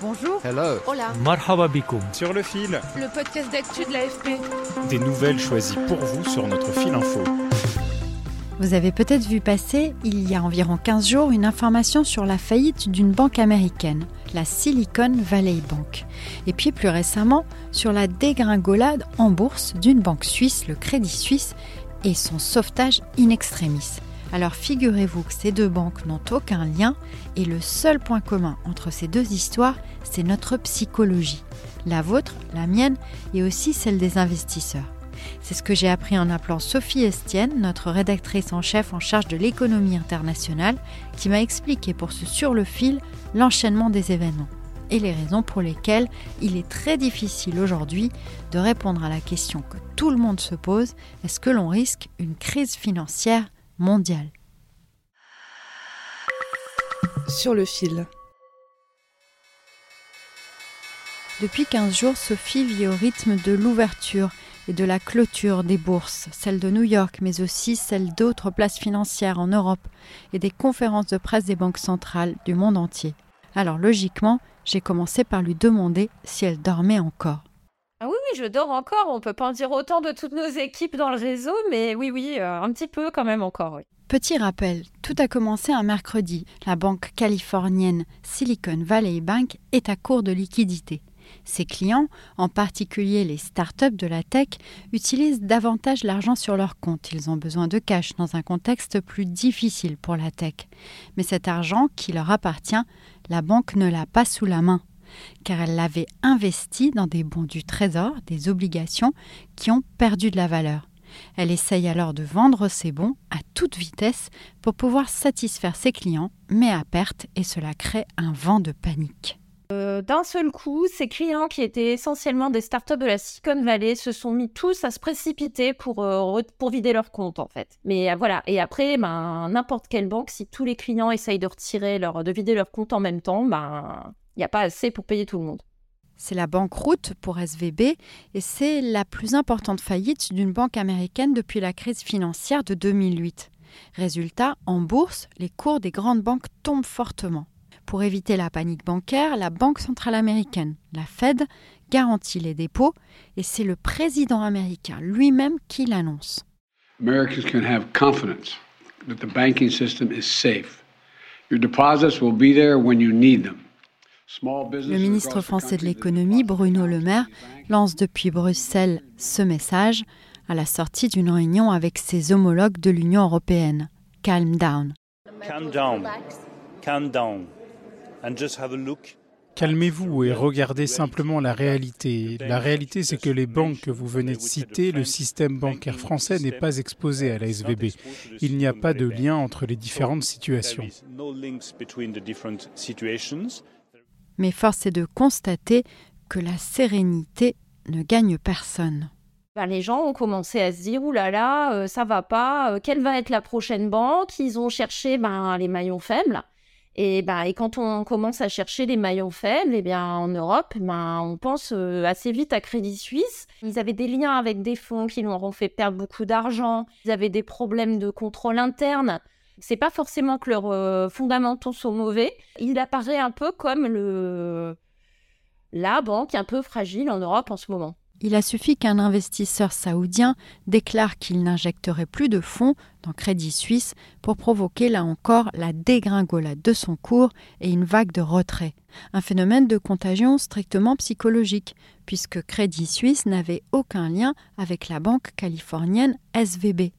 Bonjour. Hello. Hola. Marhaba bikoum. Sur le fil, Le podcast d'actu de l'AFP. des nouvelles choisies pour vous sur notre fil info. Vous avez peut-être vu passer, il y a environ 15 jours, une information sur la faillite d'une banque américaine, la Silicon Valley Bank. Et puis plus récemment, sur la dégringolade en bourse d'une banque suisse, le Crédit Suisse, et son sauvetage in extremis. Alors figurez-vous que ces deux banques n'ont aucun lien et le seul point commun entre ces deux histoires, c'est notre psychologie. La vôtre, la mienne et aussi celle des investisseurs. C'est ce que j'ai appris en appelant Sophie Estienne, notre rédactrice en chef en charge de l'économie internationale, qui m'a expliqué pour ce sur le fil l'enchaînement des événements et les raisons pour lesquelles il est très difficile aujourd'hui de répondre à la question que tout le monde se pose, est-ce que l'on risque une crise financière mondiale Sur le fil. Depuis 15 jours, Sophie vit au rythme de l'ouverture et de la clôture des bourses, celle de New York, mais aussi celle d'autres places financières en Europe et des conférences de presse des banques centrales du monde entier. Alors logiquement, j'ai commencé par lui demander si elle dormait encore. Oui, je dors encore. On peut pas en dire autant de toutes nos équipes dans le réseau, mais oui, oui, euh, un petit peu quand même encore. Petit rappel, tout a commencé un mercredi. La banque californienne Silicon Valley Bank est à court de liquidités. Ses clients, en particulier les startups de la tech, utilisent davantage l'argent sur leur compte. Ils ont besoin de cash dans un contexte plus difficile pour la tech. Mais cet argent qui leur appartient, la banque ne l'a pas sous la main, car elle l'avait investi dans des bons du trésor, des obligations qui ont perdu de la valeur. Elle essaye alors de vendre ses bons à toute vitesse pour pouvoir satisfaire ses clients, mais à perte, et cela crée un vent de panique. Euh, D'un seul coup, ces clients qui étaient essentiellement des startups de la Silicon Valley se sont mis tous à se précipiter pour, euh, pour vider leur compte en fait. Mais euh, voilà, et après, ben, n'importe quelle banque, si tous les clients essayent de retirer leur, de vider leur compte en même temps, ben, il n'y a pas assez pour payer tout le monde. C'est la banqueroute pour SVB et c'est la plus importante faillite d'une banque américaine depuis la crise financière de 2008. Résultat, en bourse, les cours des grandes banques tombent fortement. Pour éviter la panique bancaire, la Banque centrale américaine, la Fed, garantit les dépôts et c'est le président américain lui-même qui l'annonce. Americans can have confidence that the banking system is safe. Your deposits will be there when you need them. Le ministre français de l'économie, Bruno Le Maire, lance depuis Bruxelles ce message à la sortie d'une réunion avec ses homologues de l'Union européenne. Calm down. Calm down. Calm down. And just have a look. Calmez-vous et regardez simplement la réalité. La réalité, c'est que les banques que vous venez de citer, le système bancaire français n'est pas exposé à la SVB. Il n'y a pas de lien entre les différentes situations. Mais force est de constater que la sérénité ne gagne personne. Ben, les gens ont commencé à se dire Ouh là là, euh, ça va pas, euh, quelle va être la prochaine banque? Ils ont cherché ben, les maillons faibles. Et, ben, et quand on commence à chercher les maillons faibles, eh bien, en Europe, ben, on pense euh, assez vite à Crédit Suisse. Ils avaient des liens avec des fonds qui leur ont fait perdre beaucoup d'argent. Ils avaient des problèmes de contrôle interne. C'est pas forcément que leurs euh, fondamentaux sont mauvais. Il apparaît un peu comme le la banque un peu fragile en Europe en ce moment. Il a suffi qu'un investisseur saoudien déclare qu'il n'injecterait plus de fonds dans Crédit Suisse pour provoquer là encore la dégringolade de son cours et une vague de retrait. Un phénomène de contagion strictement psychologique, puisque Crédit Suisse n'avait aucun lien avec la banque californienne SVB.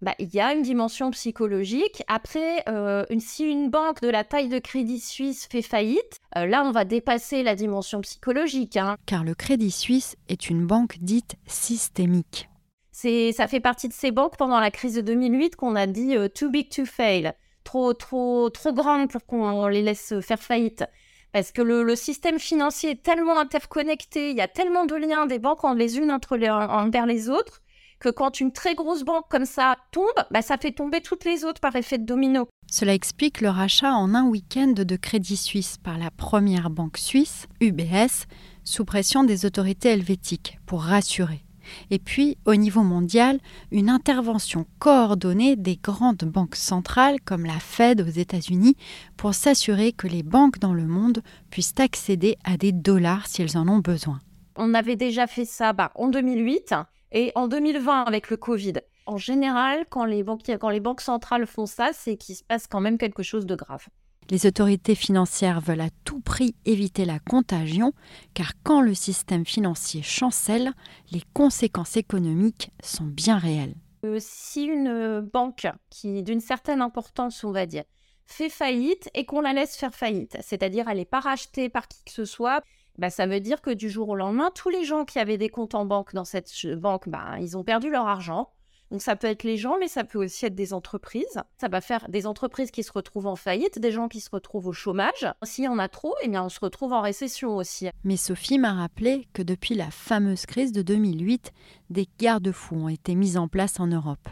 Bah, il y a une dimension psychologique. Après, euh, une- si une banque de la taille de Crédit Suisse fait faillite, euh, là, on va dépasser la dimension psychologique. hein. car le Crédit Suisse est une banque dite systémique. C'est, ça fait partie de ces banques pendant la crise de 2008 qu'on a dit euh, too big to fail. trop, trop, trop grandes pour qu'on les laisse faire faillite. Parce que le, système financier est tellement interconnecté, il y a tellement de liens des banques les unes entre les, envers les autres, que quand une très grosse banque comme ça tombe, bah, ça fait tomber toutes les autres par effet de domino. Cela explique le rachat en un week-end de Crédit Suisse par la première banque suisse, UBS, sous pression des autorités helvétiques, pour rassurer. Et puis, au niveau mondial, une intervention coordonnée des grandes banques centrales comme la Fed aux États-Unis pour s'assurer que les banques dans le monde puissent accéder à des dollars si elles en ont besoin. On avait déjà fait ça bah, en 2008 et en 2020 avec le Covid. En général, quand les, quand les banques centrales font ça, c'est qu'il se passe quand même quelque chose de grave. Les autorités financières veulent à tout prix éviter la contagion, car quand le système financier chancelle, les conséquences économiques sont bien réelles. Euh, si une banque qui d'une certaine importance, on va dire, fait faillite et qu'on la laisse faire faillite, c'est-à-dire elle n'est pas rachetée par qui que ce soit, bah, ça veut dire que du jour au lendemain, tous les gens qui avaient des comptes en banque dans cette banque, bah, ils ont perdu leur argent. Donc ça peut être les gens, mais ça peut aussi être des entreprises. Ça va faire des entreprises qui se retrouvent en faillite, des gens qui se retrouvent au chômage. S'il y en a trop, eh bien on se retrouve en récession aussi. Mais Sophie m'a rappelé que depuis la fameuse crise de 2008, des garde-fous ont été mis en place en Europe.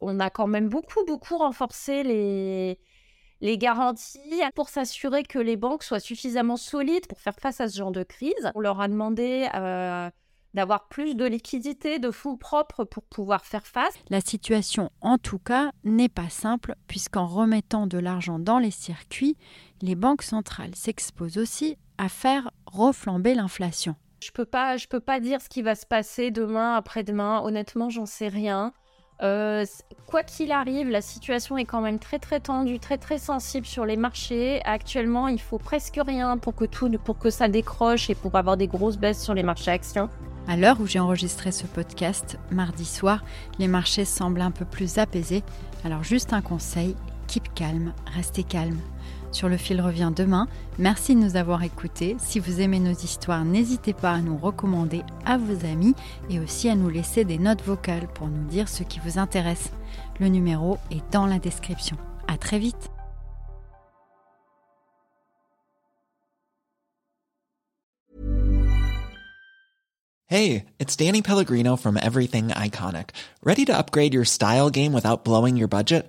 On a quand même beaucoup, beaucoup renforcé les, les garanties pour s'assurer que les banques soient suffisamment solides pour faire face à ce genre de crise. On leur a demandé euh, d'avoir plus de liquidités, de fonds propres pour pouvoir faire face. La situation, en tout cas, n'est pas simple, puisqu'en remettant de l'argent dans les circuits, les banques centrales s'exposent aussi à faire reflamber l'inflation. Je peux pas, je peux pas dire ce qui va se passer demain, après-demain. Honnêtement, j'en sais rien. Euh, quoi qu'il arrive, la situation est quand même très très tendue, très très sensible sur les marchés. Actuellement, il faut presque rien pour que tout, pour que ça décroche et pour avoir des grosses baisses sur les marchés actions. À l'heure où j'ai enregistré ce podcast, mardi soir, les marchés semblent un peu plus apaisés. Alors juste un conseil, keep calme, restez calme. Sur le fil revient demain. Merci de nous avoir écoutés. Si vous aimez nos histoires, n'hésitez pas à nous recommander à vos amis et aussi à nous laisser des notes vocales pour nous dire ce qui vous intéresse. Le numéro est dans la description. À très vite. Hey, it's Danny Pellegrino from Everything Iconic. Ready to upgrade your style game without blowing your budget?